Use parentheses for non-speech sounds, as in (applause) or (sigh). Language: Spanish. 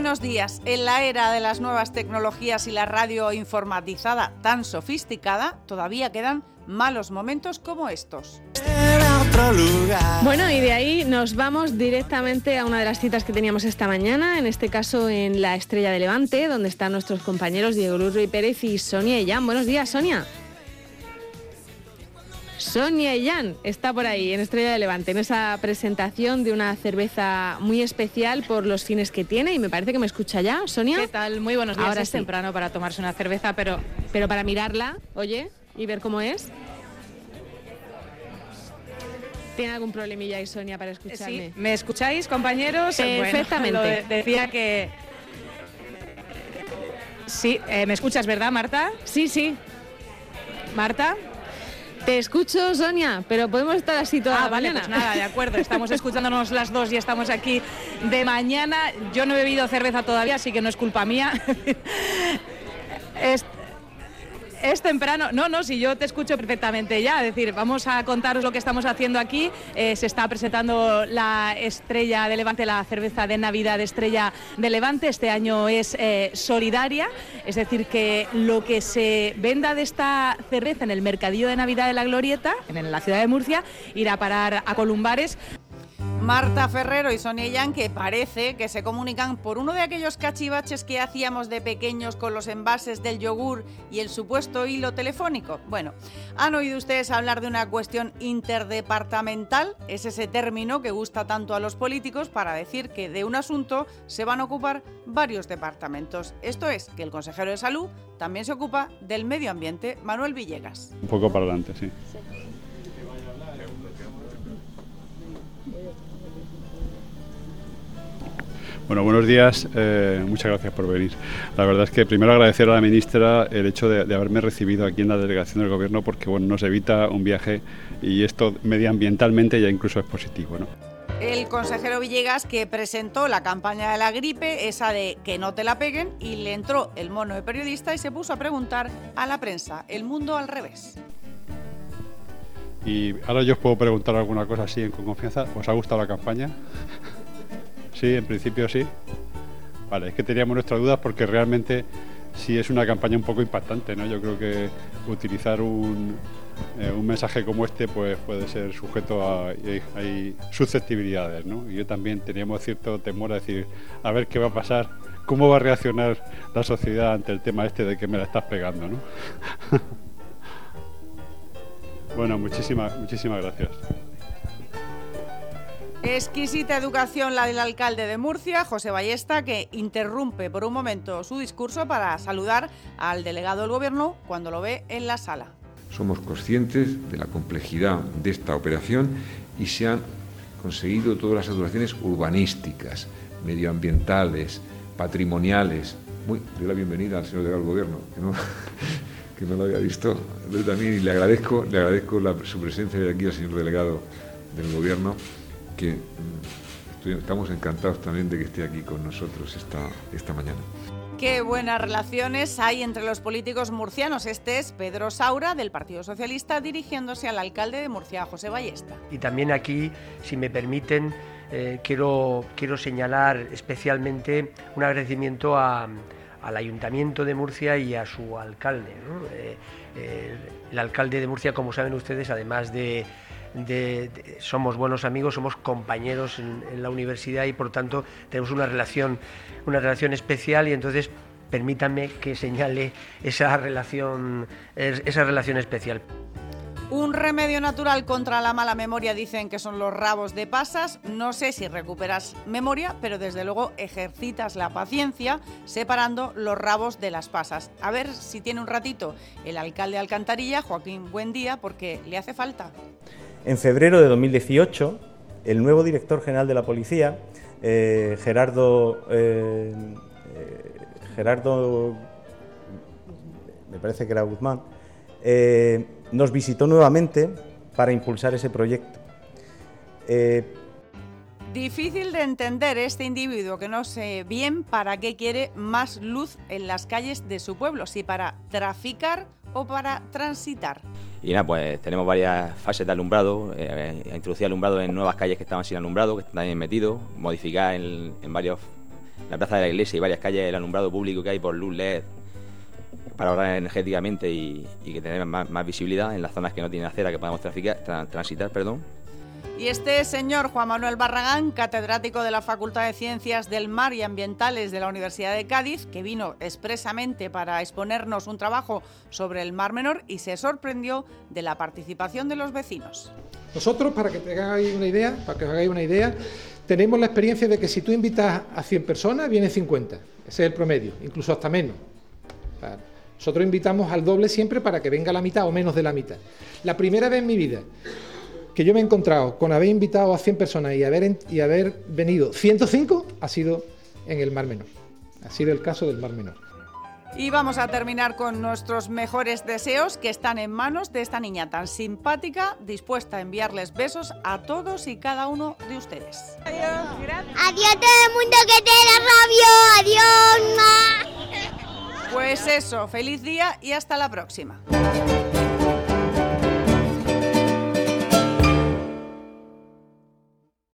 buenos días. En la era de las nuevas tecnologías y la radio informatizada tan sofisticada, todavía quedan malos momentos como estos. Bueno, y de ahí nos vamos directamente a una de las citas que teníamos esta mañana, en este caso en la Estrella de Levante, donde están nuestros compañeros Diego Luis Pérez y Sonia Jan. Buenos días, Sonia. Sonia Jan está por ahí en Estrella de Levante, en esa presentación de una cerveza muy especial por los fines que tiene y me parece que me escucha ya, Sonia. ¿Qué tal? Muy buenos días. Ahora es sí. temprano para tomarse una cerveza, pero Pero para mirarla, oye, y ver cómo es. ¿Tiene algún problemilla ahí, Sonia, para escucharme? sí, ¿me escucháis, compañeros? Perfectamente. Bueno, lo de- decía que Sí, eh, ¿me escuchas, verdad, Marta? Sí, sí. Marta. Te escucho, Sonia, pero podemos estar así toda Ah, la vale, mañana. pues nada, de acuerdo. Estamos escuchándonos las dos y estamos aquí de mañana. Yo no he bebido cerveza todavía, así que no es culpa mía. (laughs) es temprano. No, no, si yo te escucho perfectamente ya. Es decir, vamos a contaros lo que estamos haciendo aquí. Eh, se está presentando la estrella de Levante, la cerveza de Navidad de Estrella de Levante. Este año es eh, solidaria, es decir, que lo que se venda de esta cerveza en el mercadillo de Navidad de la Glorieta, en la ciudad de Murcia, irá a parar a Columbares. Marta Ferrero y Sonia Yan, que parece que se comunican por uno de aquellos cachivaches que hacíamos de pequeños con los envases del yogur y el supuesto hilo telefónico. Bueno, ¿han oído ustedes hablar de una cuestión interdepartamental? Es ese término que gusta tanto a los políticos para decir que de un asunto se van a ocupar varios departamentos. Esto es, que el consejero de salud también se ocupa del medio ambiente, Manuel Villegas. Un poco para adelante, sí. Bueno, buenos días. eh, muchas gracias por venir. La verdad es que primero agradecer a la ministra el hecho de, de haberme recibido aquí en la delegación del gobierno porque bueno, nos evita un viaje y esto medioambientalmente ya incluso es positivo. ¿no? El consejero Villegas que presentó la campaña de la gripe, esa de que no te la peguen, y le entró el mono de periodista y se puso a preguntar a la prensa, el mundo al revés. Y ahora yo os puedo preguntar alguna cosa así con confianza. ¿Os ha gustado la campaña? Sí, en principio sí. Vale, es que teníamos nuestras dudas porque realmente sí es una campaña un poco impactante, ¿no? Yo creo que utilizar un, eh, un mensaje como este pues puede ser sujeto a hay, hay susceptibilidades, ¿no? Y yo también teníamos cierto temor a decir, a ver qué va a pasar, cómo va a reaccionar la sociedad ante el tema este de que me la estás pegando, ¿no? (laughs) bueno, muchísimas, muchísimas gracias. Exquisita educación la del alcalde de Murcia, José Ballesta, que interrumpe por un momento su discurso para saludar al delegado del gobierno cuando lo ve en la sala. Somos conscientes de la complejidad de esta operación y se han conseguido todas las saturaciones urbanísticas, medioambientales, patrimoniales. Muy, doy la bienvenida al señor delegado del gobierno, que no, (laughs) lo había visto. Yo también y le agradezco, le agradezco su presencia hoy aquí al señor delegado del gobierno, que estoy- estamos encantados también de que esté aquí con nosotros esta, esta mañana. Qué buenas relaciones hay entre los políticos murcianos. Este es Pedro Saura, del Partido Socialista, dirigiéndose al alcalde de Murcia, José Ballesta. Y también aquí, si me permiten, eh, quiero, quiero señalar especialmente un agradecimiento a- al Ayuntamiento de Murcia y a su alcalde. ¿no? Eh, eh, el alcalde de Murcia, como saben ustedes, además de, somos buenos amigos, somos compañeros en, la universidad y por tanto tenemos una relación, una relación especial y entonces permítanme que señale esa relación, es- esa relación especial. Un remedio natural contra la mala memoria dicen que son los rabos de pasas. No sé si recuperas memoria, pero desde luego ejercitas la paciencia separando los rabos de las pasas. A ver si tiene un ratito el alcalde de Alcantarilla, Joaquín Buendía, porque le hace falta. En febrero de 2018, el nuevo director general de la policía, eh, Gerardo, eh, eh, Gerardo, me parece que era Guzmán, nos visitó nuevamente para impulsar ese proyecto. Difícil de entender este individuo que no sé bien para qué quiere más luz en las calles de su pueblo, si para traficar o para transitar. Y nada, pues tenemos varias fases de alumbrado, eh, introducir alumbrado en nuevas calles que estaban sin alumbrado, que están también metidos, modificar en, en varios la plaza de la iglesia y varias calles el alumbrado público que hay por luz LED para ahorrar energéticamente y, que tener más, visibilidad en las zonas que no tienen acera que podamos transitar. Perdón. Y este señor Juan Manuel Barragán, catedrático de la Facultad de Ciencias del Mar y Ambientales de la Universidad de Cádiz, que vino expresamente para exponernos un trabajo sobre el Mar Menor y se sorprendió de la participación de los vecinos. Nosotros, para que te hagáis una idea, para que os hagáis una idea, tenemos la experiencia de que si tú invitas a 100 personas, vienen 50. Ese es el promedio, incluso hasta menos. Nosotros invitamos al doble siempre para que venga la mitad o menos de la mitad. La primera vez en mi vida que yo me he encontrado con haber invitado a 100 personas y haber, y haber venido 105 ha sido en el Mar Menor. Ha sido el caso del Mar Menor. Y vamos a terminar con nuestros mejores deseos que están en manos de esta niña tan simpática, dispuesta a enviarles besos a todos y cada uno de ustedes. Adiós, Adiós todo el mundo que te da rabio. Adiós. Pues eso, feliz día y hasta la próxima.